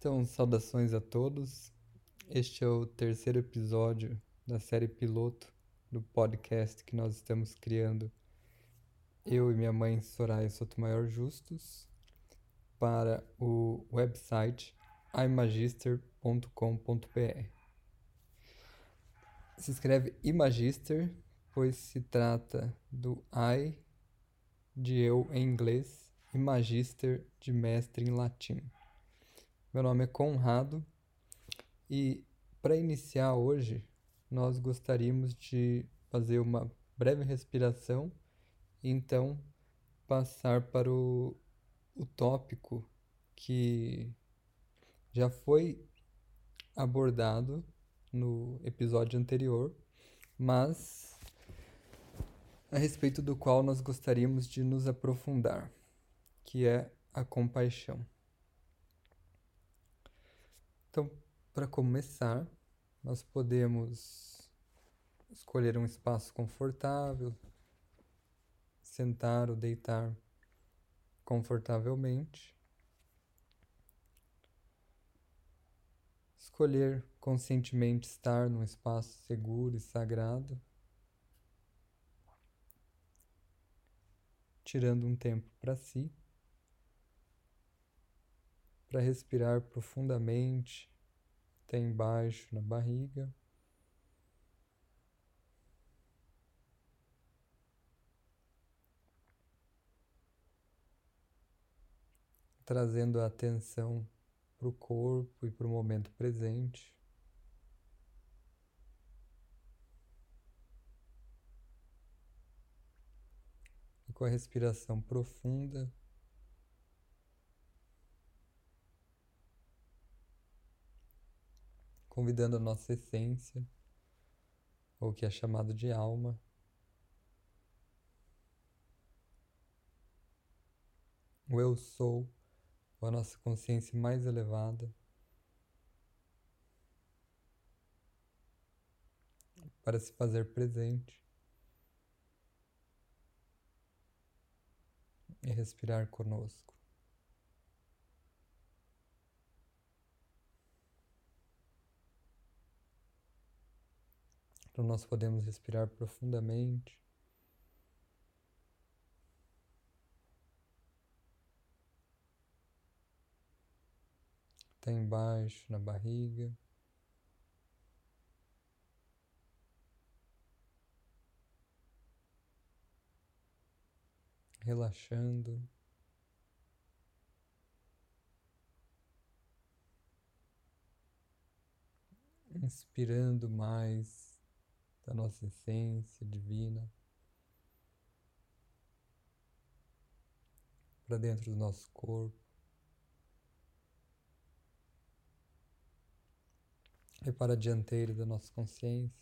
Então, saudações a todos. Este é o terceiro episódio da série piloto do podcast que nós estamos criando, eu e minha mãe Soraya Sotomayor Justus, para o website imagister.com.br. Se escreve imagister, pois se trata do I de eu em inglês e magister de mestre em latim. Meu nome é Conrado e para iniciar hoje nós gostaríamos de fazer uma breve respiração e então passar para o, o tópico que já foi abordado no episódio anterior, mas a respeito do qual nós gostaríamos de nos aprofundar, que é a compaixão. Então, para começar, nós podemos escolher um espaço confortável, sentar ou deitar confortavelmente. Escolher conscientemente estar num espaço seguro e sagrado, tirando um tempo para si para respirar profundamente até embaixo na barriga. Trazendo a atenção para o corpo e para o momento presente. E com a respiração profunda, convidando a nossa essência, ou que é chamado de alma, o eu sou, ou a nossa consciência mais elevada, para se fazer presente. E respirar conosco. Então nós podemos respirar profundamente. Até embaixo na barriga. Relaxando. Inspirando mais da nossa essência divina para dentro do nosso corpo. E para a dianteira da nossa consciência.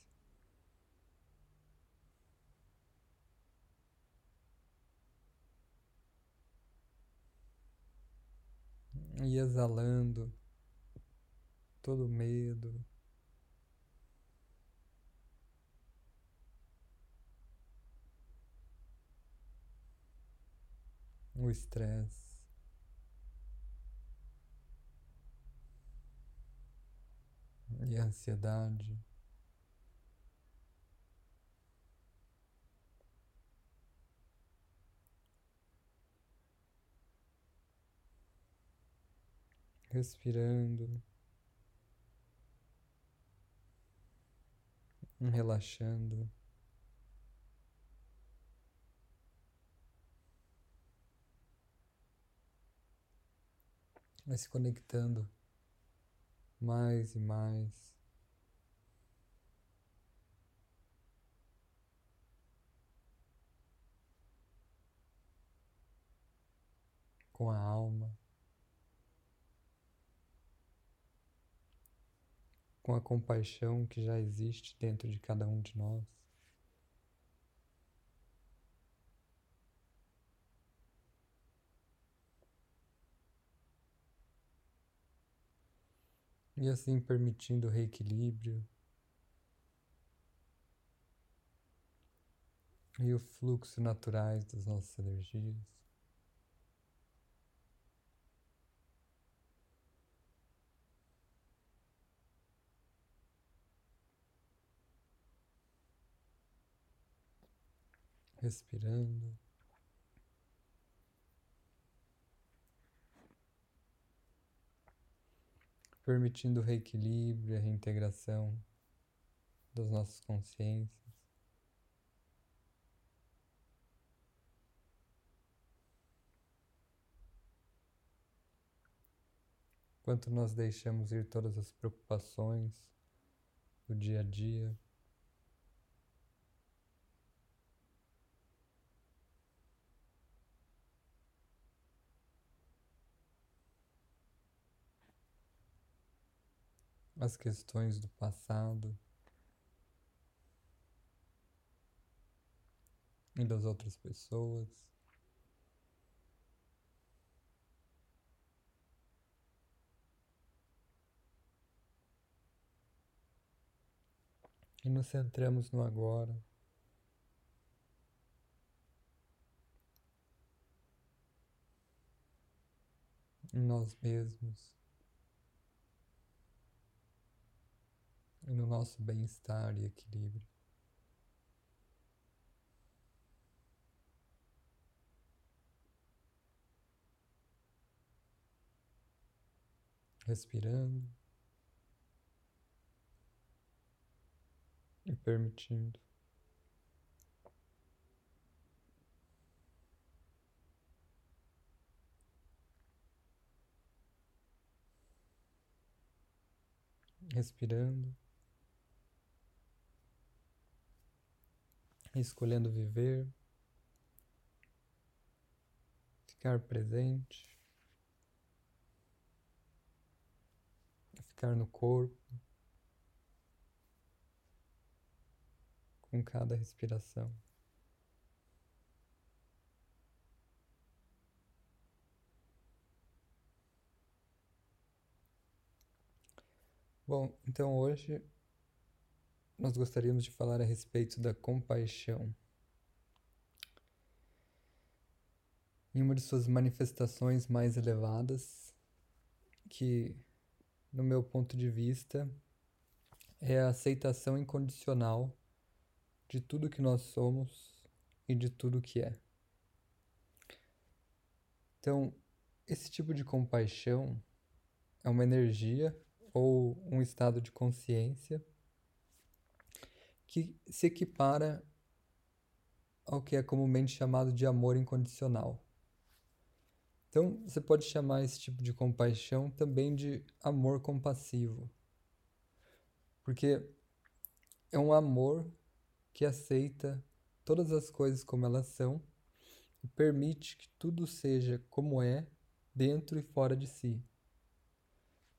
E exalando todo medo, o estresse. E a ansiedade. Respirando, relaxando. Vai se conectando mais e mais. Com a alma, com a compaixão que já existe dentro de cada um de nós. e assim permitindo o reequilíbrio e o fluxo naturais das nossas energias. Respirando. Permitindo o reequilíbrio, a reintegração das nossas consciências. Quanto nós deixamos ir todas as preocupações do dia a dia. As questões do passado e das outras pessoas. e nos centramos no agora. Em nós mesmos e no nosso bem-estar e equilíbrio. Respirando. e permitindo. Respirando, escolhendo viver, ficar presente, ficar no corpo. com cada respiração. Bom, então hoje nós gostaríamos de falar a respeito da compaixão. Em uma de suas manifestações mais elevadas, que, no meu ponto de vista, é a aceitação incondicional de tudo que nós somos e de tudo que é. Então, esse tipo de compaixão é uma energia ou um estado de consciência que se equipara ao que é comumente chamado de amor incondicional. Então, você pode chamar esse tipo de compaixão também de amor compassivo. Porque é um amor que aceita todas as coisas como elas são e permite que tudo seja como é dentro e fora de si.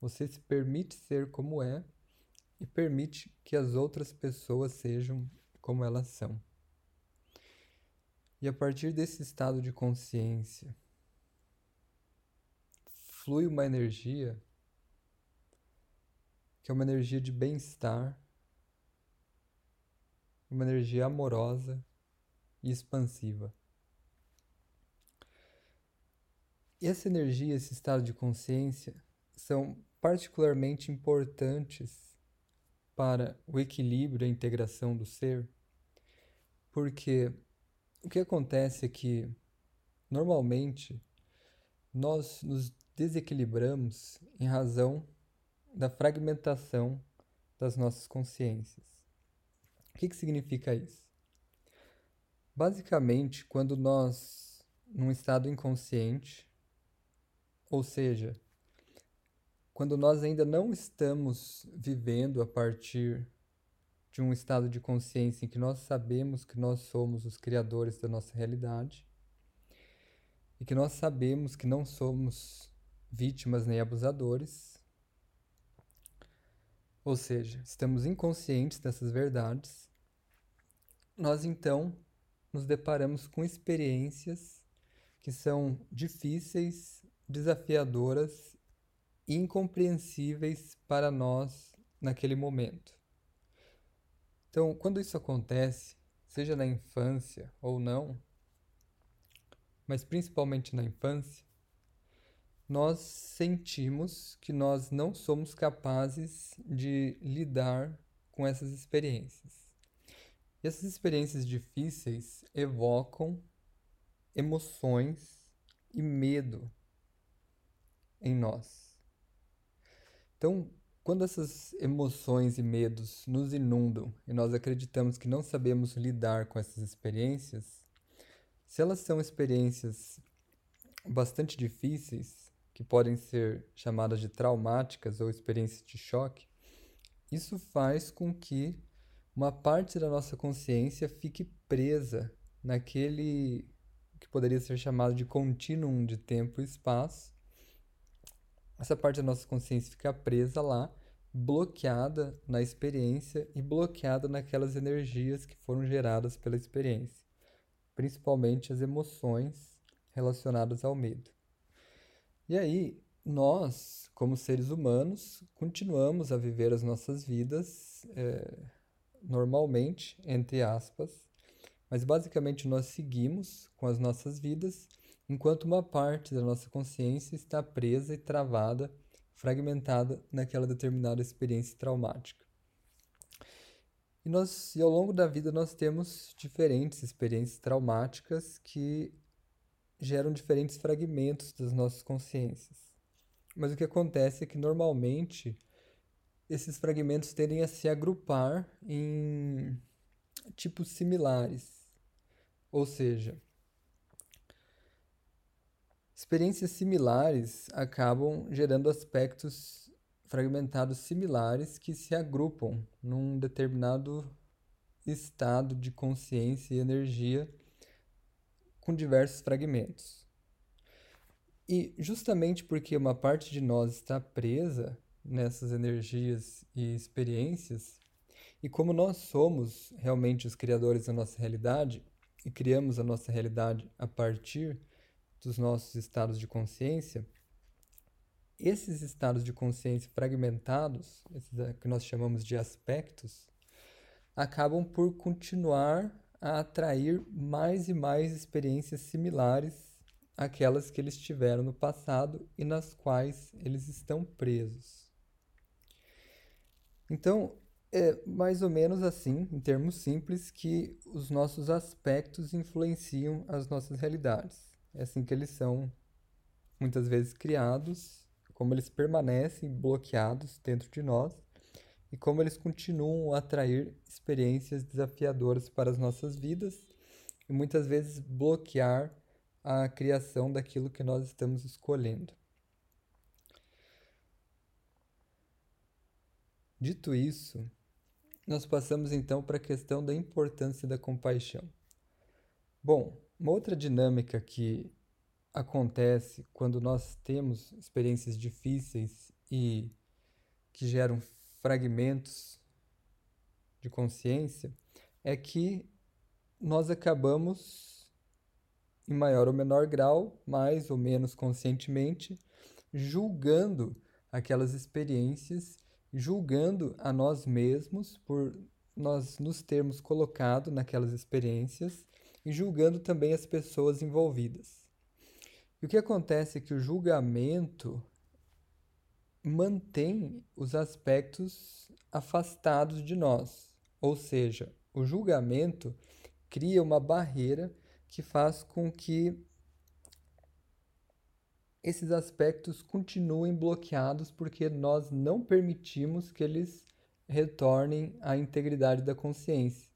Você se permite ser como é e permite que as outras pessoas sejam como elas são. E a partir desse estado de consciência, flui uma energia que é uma energia de bem-estar uma energia amorosa e expansiva. E essa energia, esse estado de consciência, são particularmente importantes para o equilíbrio e a integração do ser, porque o que acontece é que, normalmente, nós nos desequilibramos em razão da fragmentação das nossas consciências. O que, que significa isso? Basicamente, quando nós, num estado inconsciente, ou seja, quando nós ainda não estamos vivendo a partir de um estado de consciência em que nós sabemos que nós somos os criadores da nossa realidade e que nós sabemos que não somos vítimas nem abusadores, ou seja, estamos inconscientes dessas verdades nós então nos deparamos com experiências que são difíceis, desafiadoras incompreensíveis para nós naquele momento. Então, quando isso acontece, seja na infância ou não, mas principalmente na infância, nós sentimos que nós não somos capazes de lidar com essas experiências. E essas experiências difíceis evocam emoções e medo em nós. Então, quando essas emoções e medos nos inundam e nós acreditamos que não sabemos lidar com essas experiências, se elas são experiências bastante difíceis, que podem ser chamadas de traumáticas ou experiências de choque, isso faz com que uma parte da nossa consciência fique presa naquele que poderia ser chamado de contínuo de tempo e espaço. Essa parte da nossa consciência fica presa lá, bloqueada na experiência e bloqueada naquelas energias que foram geradas pela experiência, principalmente as emoções relacionadas ao medo. E aí, nós, como seres humanos, continuamos a viver as nossas vidas é, normalmente, entre aspas, mas basicamente nós seguimos com as nossas vidas enquanto uma parte da nossa consciência está presa e travada, fragmentada naquela determinada experiência traumática. E, nós, e ao longo da vida nós temos diferentes experiências traumáticas que geram diferentes fragmentos das nossas consciências. Mas o que acontece é que normalmente esses fragmentos tendem a se agrupar em tipos similares. Ou seja, experiências similares acabam gerando aspectos fragmentados similares que se agrupam num determinado estado de consciência e energia com diversos fragmentos. E justamente porque uma parte de nós está presa nessas energias e experiências, e como nós somos realmente os criadores da nossa realidade, e criamos a nossa realidade a partir dos nossos estados de consciência, esses estados de consciência fragmentados, esses que nós chamamos de aspectos, acabam por continuar a atrair mais e mais experiências similares àquelas que eles tiveram no passado e nas quais eles estão presos. Então, é mais ou menos assim, em termos simples, que os nossos aspectos influenciam as nossas realidades. É assim que eles são muitas vezes criados, como eles permanecem bloqueados dentro de nós e como eles continuam a atrair experiências desafiadoras para as nossas vidas e muitas vezes bloquear a criação daquilo que nós estamos escolhendo. Dito isso, nós passamos então para a questão da importância da compaixão. Bom, uma outra dinâmica que acontece quando nós temos experiências difíceis e que geram fragmentos de consciência é que nós acabamos, em maior ou menor grau, mais ou menos conscientemente, julgando aquelas experiências julgando a nós mesmos por nós nos termos colocado naquelas experiências e julgando também as pessoas envolvidas. E o que acontece é que o julgamento mantém os aspectos afastados de nós, ou seja, o julgamento cria uma barreira que faz com que esses aspectos continuem bloqueados porque nós não permitimos que eles retornem à integridade da consciência.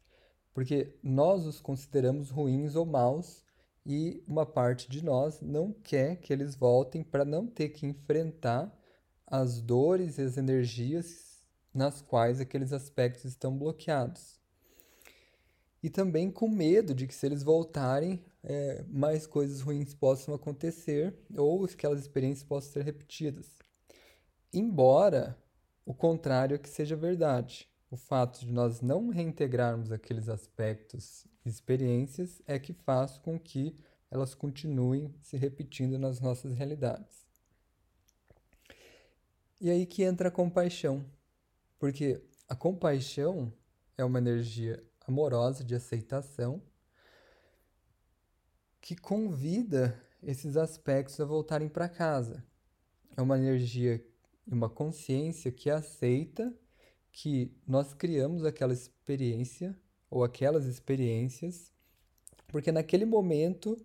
Porque nós os consideramos ruins ou maus e uma parte de nós não quer que eles voltem para não ter que enfrentar as dores e as energias nas quais aqueles aspectos estão bloqueados. E também com medo de que se eles voltarem, é, mais coisas ruins possam acontecer ou aquelas experiências possam ser repetidas. Embora o contrário é que seja verdade. O fato de nós não reintegrarmos aqueles aspectos e experiências é que faz com que elas continuem se repetindo nas nossas realidades. E aí que entra a compaixão, porque a compaixão é uma energia amorosa de aceitação que convida esses aspectos a voltarem para casa. É uma energia e uma consciência que aceita que nós criamos aquela experiência ou aquelas experiências, porque naquele momento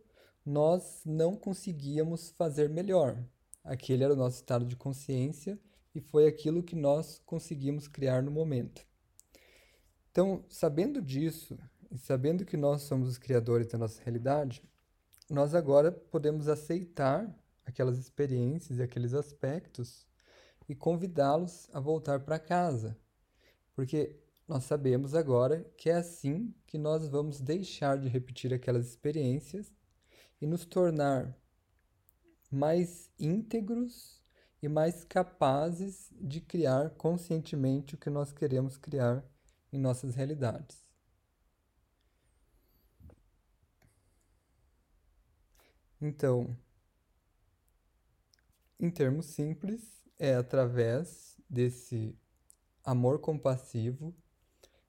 nós não conseguíamos fazer melhor. Aquele era o nosso estado de consciência e foi aquilo que nós conseguimos criar no momento. Então, sabendo disso e sabendo que nós somos os criadores da nossa realidade, nós agora podemos aceitar aquelas experiências e aqueles aspectos e convidá-los a voltar para casa. Porque nós sabemos agora que é assim que nós vamos deixar de repetir aquelas experiências e nos tornar mais íntegros e mais capazes de criar conscientemente o que nós queremos criar em nossas realidades. Então, em termos simples, é através desse amor compassivo,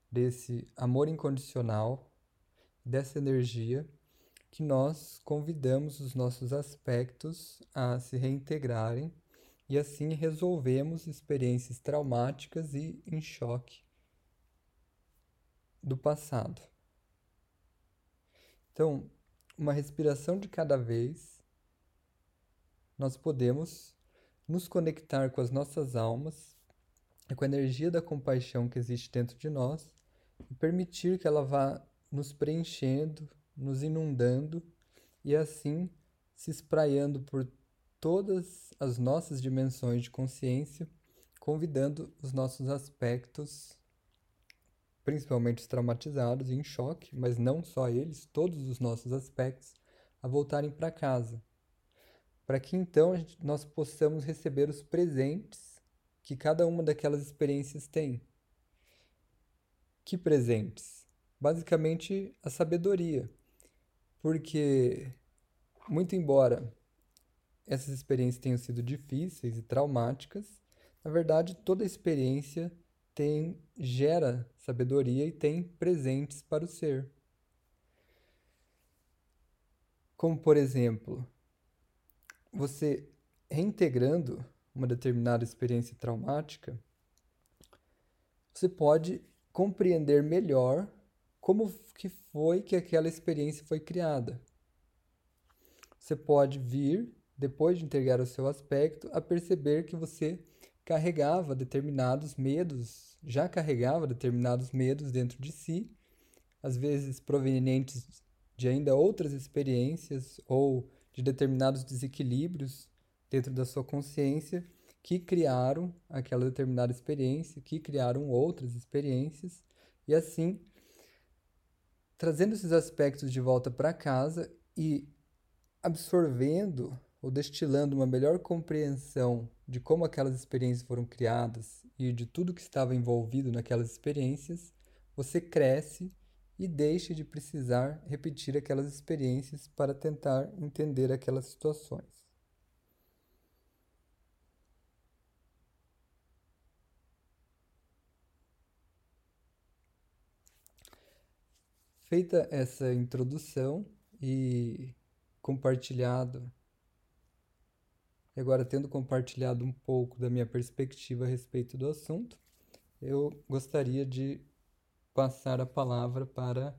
desse amor incondicional, dessa energia que nós convidamos os nossos aspectos a se reintegrarem e assim resolvemos experiências traumáticas e em choque do passado. Então, uma respiração de cada vez, nós podemos nos conectar com as nossas almas e com a energia da compaixão que existe dentro de nós e permitir que ela vá nos preenchendo, nos inundando e assim se espraiando por todas as nossas dimensões de consciência, convidando os nossos aspectos, principalmente os traumatizados e em choque, mas não só eles, todos os nossos aspectos, a voltarem para casa. Para que então nós possamos receber os presentes que cada uma daquelas experiências tem. Que presentes? Basicamente, a sabedoria porque, muito embora essas experiências tenham sido difíceis e traumáticas, na verdade toda experiência tem gera sabedoria e tem presentes para o ser. Como por exemplo, você reintegrando uma determinada experiência traumática, você pode compreender melhor como que foi que aquela experiência foi criada. Você pode vir, depois de integrar o seu aspecto, a perceber que você carregava determinados medos, já carregava determinados medos dentro de si, às vezes provenientes de ainda outras experiências ou de determinados desequilíbrios dentro da sua consciência que criaram aquela determinada experiência, que criaram outras experiências, e assim trazendo esses aspectos de volta para casa e absorvendo ou destilando uma melhor compreensão de como aquelas experiências foram criadas e de tudo que estava envolvido naquelas experiências, você cresce e deixa de precisar repetir aquelas experiências para tentar entender aquelas situações. Feita essa introdução e compartilhado, e agora tendo compartilhado um pouco da minha perspectiva a respeito do assunto, eu gostaria de passar a palavra para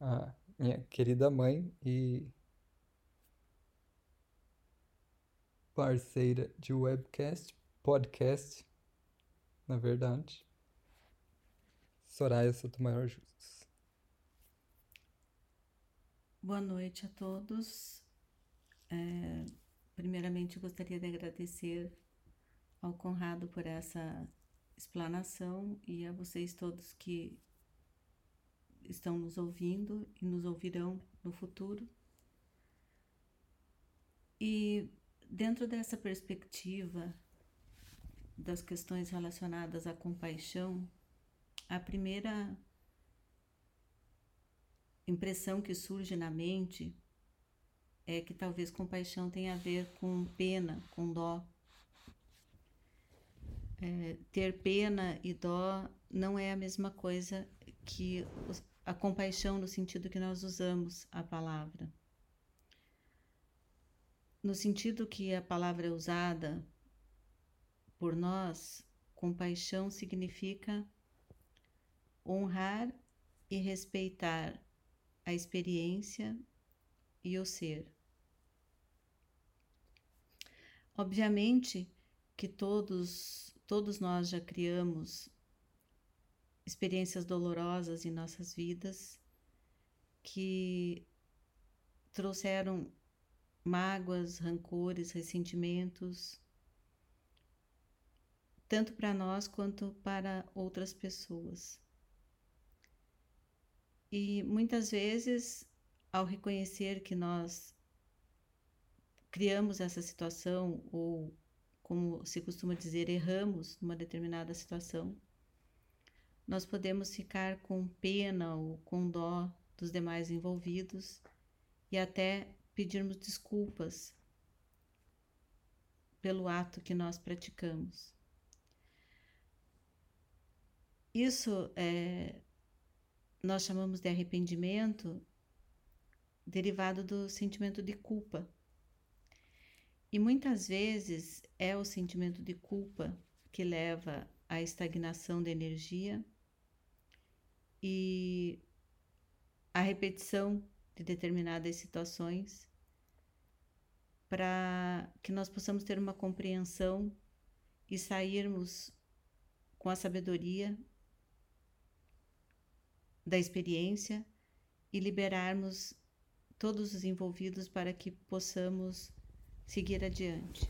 a minha querida mãe e parceira de webcast, podcast, na verdade, Soraya Sotomayor Justus. Boa noite a todos. É, primeiramente, gostaria de agradecer ao Conrado por essa explanação e a vocês todos que estão nos ouvindo e nos ouvirão no futuro. E dentro dessa perspectiva das questões relacionadas à compaixão, a primeira impressão que surge na mente é que talvez compaixão tenha a ver com pena, com dó. É, ter pena e dó não é a mesma coisa que a compaixão no sentido que nós usamos a palavra. No sentido que a palavra é usada por nós, compaixão significa honrar e respeitar a experiência e o ser. Obviamente que todos, todos nós já criamos experiências dolorosas em nossas vidas que trouxeram mágoas, rancores, ressentimentos, tanto para nós quanto para outras pessoas. E muitas vezes, ao reconhecer que nós criamos essa situação, ou como se costuma dizer, erramos numa determinada situação, nós podemos ficar com pena ou com dó dos demais envolvidos e até pedirmos desculpas pelo ato que nós praticamos. Isso é, nós chamamos de arrependimento derivado do sentimento de culpa. E muitas vezes é o sentimento de culpa que leva à estagnação da energia e à repetição de determinadas situações para que nós possamos ter uma compreensão e sairmos com a sabedoria da experiência e liberarmos todos os envolvidos para que possamos seguir adiante.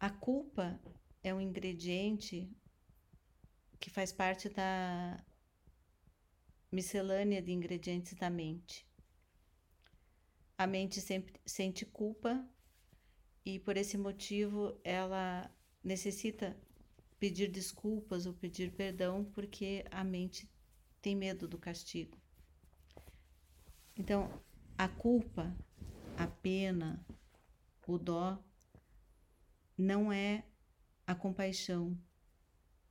A culpa é um ingrediente que faz parte da miscelânea de ingredientes da mente. A mente sempre sente culpa e por esse motivo ela necessita pedir desculpas ou pedir perdão porque a mente tem medo do castigo. Então, a culpa, a pena, o dó não é a compaixão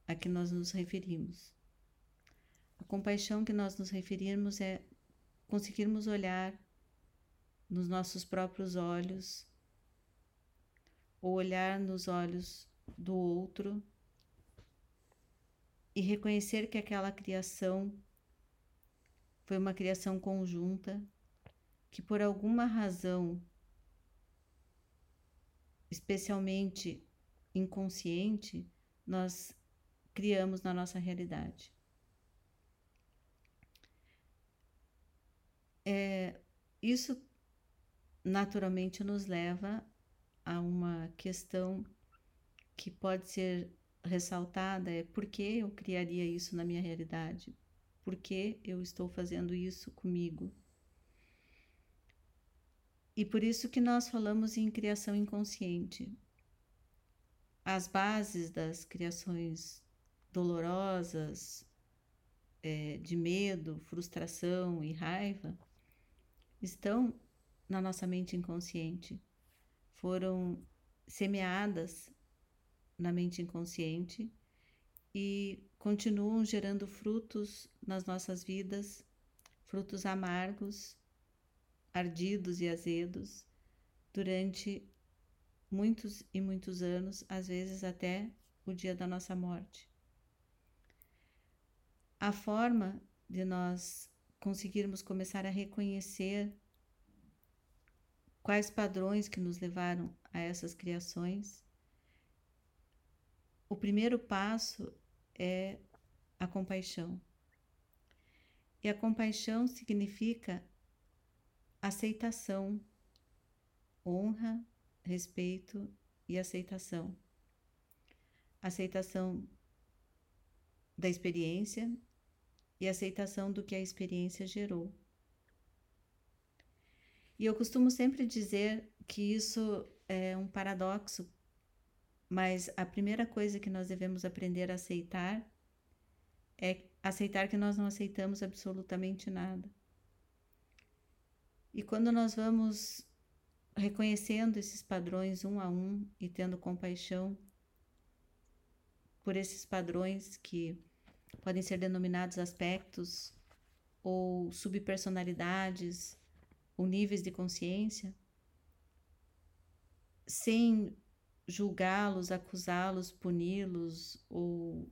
a que nós nos referimos. A compaixão que nós nos referimos é conseguirmos olhar nos nossos próprios olhos, ou olhar nos olhos do outro e reconhecer que aquela criação foi uma criação conjunta, que por alguma razão, especialmente inconsciente, nós criamos na nossa realidade. É, isso naturalmente nos leva a uma questão que pode ser ressaltada é por que eu criaria isso na minha realidade? Por que eu estou fazendo isso comigo? E por isso que nós falamos em criação inconsciente. As bases das criações dolorosas, é, de medo, frustração e raiva, estão na nossa mente inconsciente. Foram semeadas na mente inconsciente e continuam gerando frutos nas nossas vidas, frutos amargos, ardidos e azedos, durante muitos e muitos anos, às vezes até o dia da nossa morte. A forma de nós conseguirmos começar a reconhecer quais padrões que nos levaram a essas criações o primeiro passo é a compaixão. E a compaixão significa aceitação, honra, respeito e aceitação. Aceitação da experiência e aceitação do que a experiência gerou. E eu costumo sempre dizer que isso é um paradoxo mas a primeira coisa que nós devemos aprender a aceitar é aceitar que nós não aceitamos absolutamente nada. E quando nós vamos reconhecendo esses padrões um a um e tendo compaixão por esses padrões que podem ser denominados aspectos ou subpersonalidades ou níveis de consciência, sem julgá-los, acusá-los, puni-los ou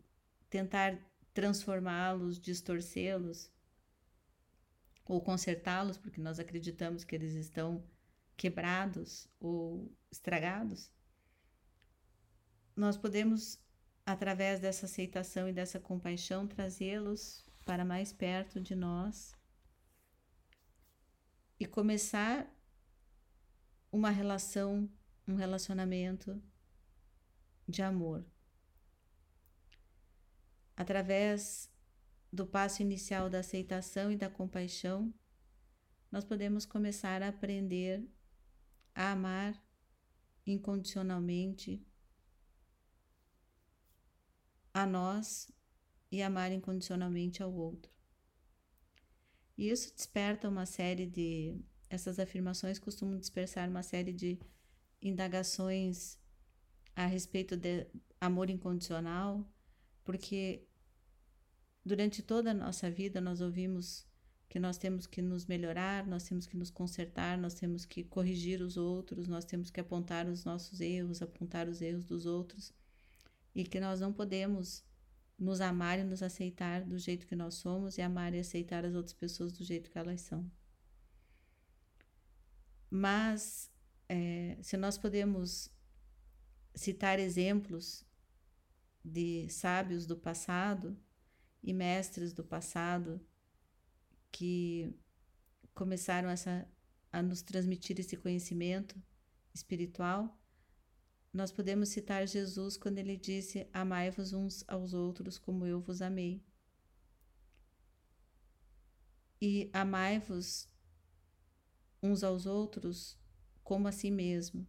tentar transformá-los, distorcê-los ou consertá-los, porque nós acreditamos que eles estão quebrados ou estragados, nós podemos, através dessa aceitação e dessa compaixão, trazê-los para mais perto de nós e começar uma relação, um relacionamento de amor. Através do passo inicial da aceitação e da compaixão, nós podemos começar a aprender a amar incondicionalmente a nós e amar incondicionalmente ao outro. E isso desperta uma série de. Essas afirmações costumam dispersar uma série de indagações a respeito de amor incondicional, porque durante toda a nossa vida nós ouvimos que nós temos que nos melhorar, nós temos que nos consertar, nós temos que corrigir os outros, nós temos que apontar os nossos erros, apontar os erros dos outros, e que nós não podemos nos amar e nos aceitar do jeito que nós somos e amar e aceitar as outras pessoas do jeito que elas são. Mas, é, se nós podemos citar exemplos de sábios do passado e mestres do passado que começaram essa, a nos transmitir esse conhecimento espiritual, nós podemos citar Jesus quando ele disse: Amai-vos uns aos outros como eu vos amei. E amai-vos uns aos outros como a si mesmo.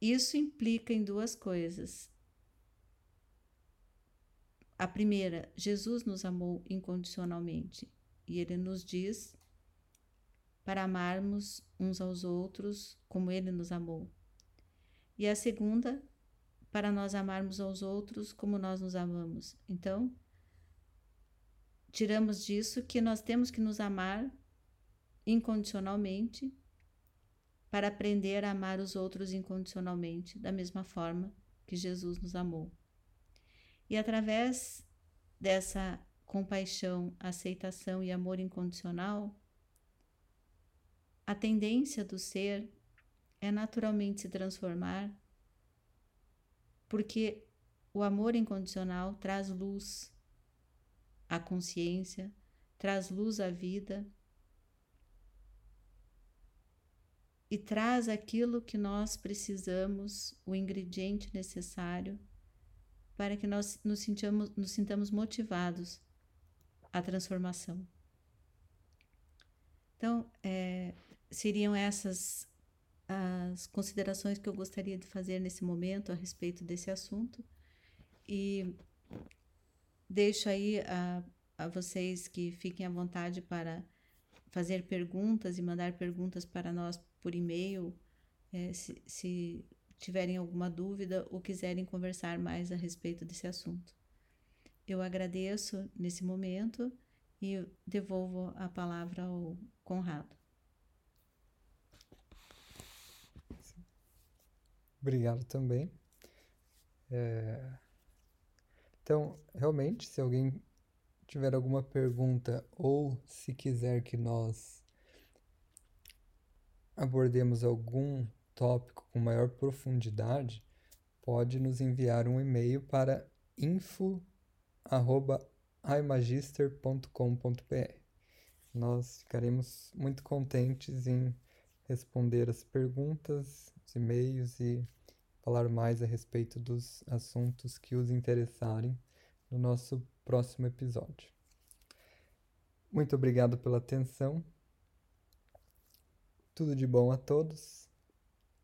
Isso implica em duas coisas. A primeira, Jesus nos amou incondicionalmente e ele nos diz para amarmos uns aos outros como Ele nos amou. E a segunda, para nós amarmos aos outros como nós nos amamos. Então, tiramos disso que nós temos que nos amar incondicionalmente para aprender a amar os outros incondicionalmente, da mesma forma que Jesus nos amou. E através dessa compaixão, aceitação e amor incondicional, a tendência do ser é naturalmente se transformar, porque o amor incondicional traz luz à consciência, traz luz à vida e traz aquilo que nós precisamos, o ingrediente necessário para que nós nos, sintamos, nos sintamos motivados à transformação. Então, é, seriam essas as considerações que eu gostaria de fazer nesse momento a respeito desse assunto. E deixo aí a, a vocês que fiquem à vontade para fazer perguntas e mandar perguntas para nós por e-mail, é, se, se tiverem alguma dúvida ou quiserem conversar mais a respeito desse assunto. Eu agradeço nesse momento e devolvo a palavra ao Conrado. Obrigado também. É... Então, realmente, se alguém tiver alguma pergunta ou se quiser que nós abordemos algum tópico com maior profundidade, pode nos enviar um e-mail para info@imagister.com.br. Nós ficaremos muito contentes em responder as perguntas e-mails e falar mais a respeito dos assuntos que os interessarem no nosso próximo episódio. Muito obrigado pela atenção. Tudo de bom a todos.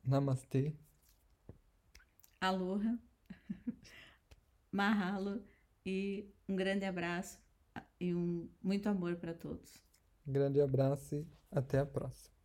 Namastê. Aloha. Mahalo e um grande abraço e um muito amor para todos. Grande abraço e até a próxima.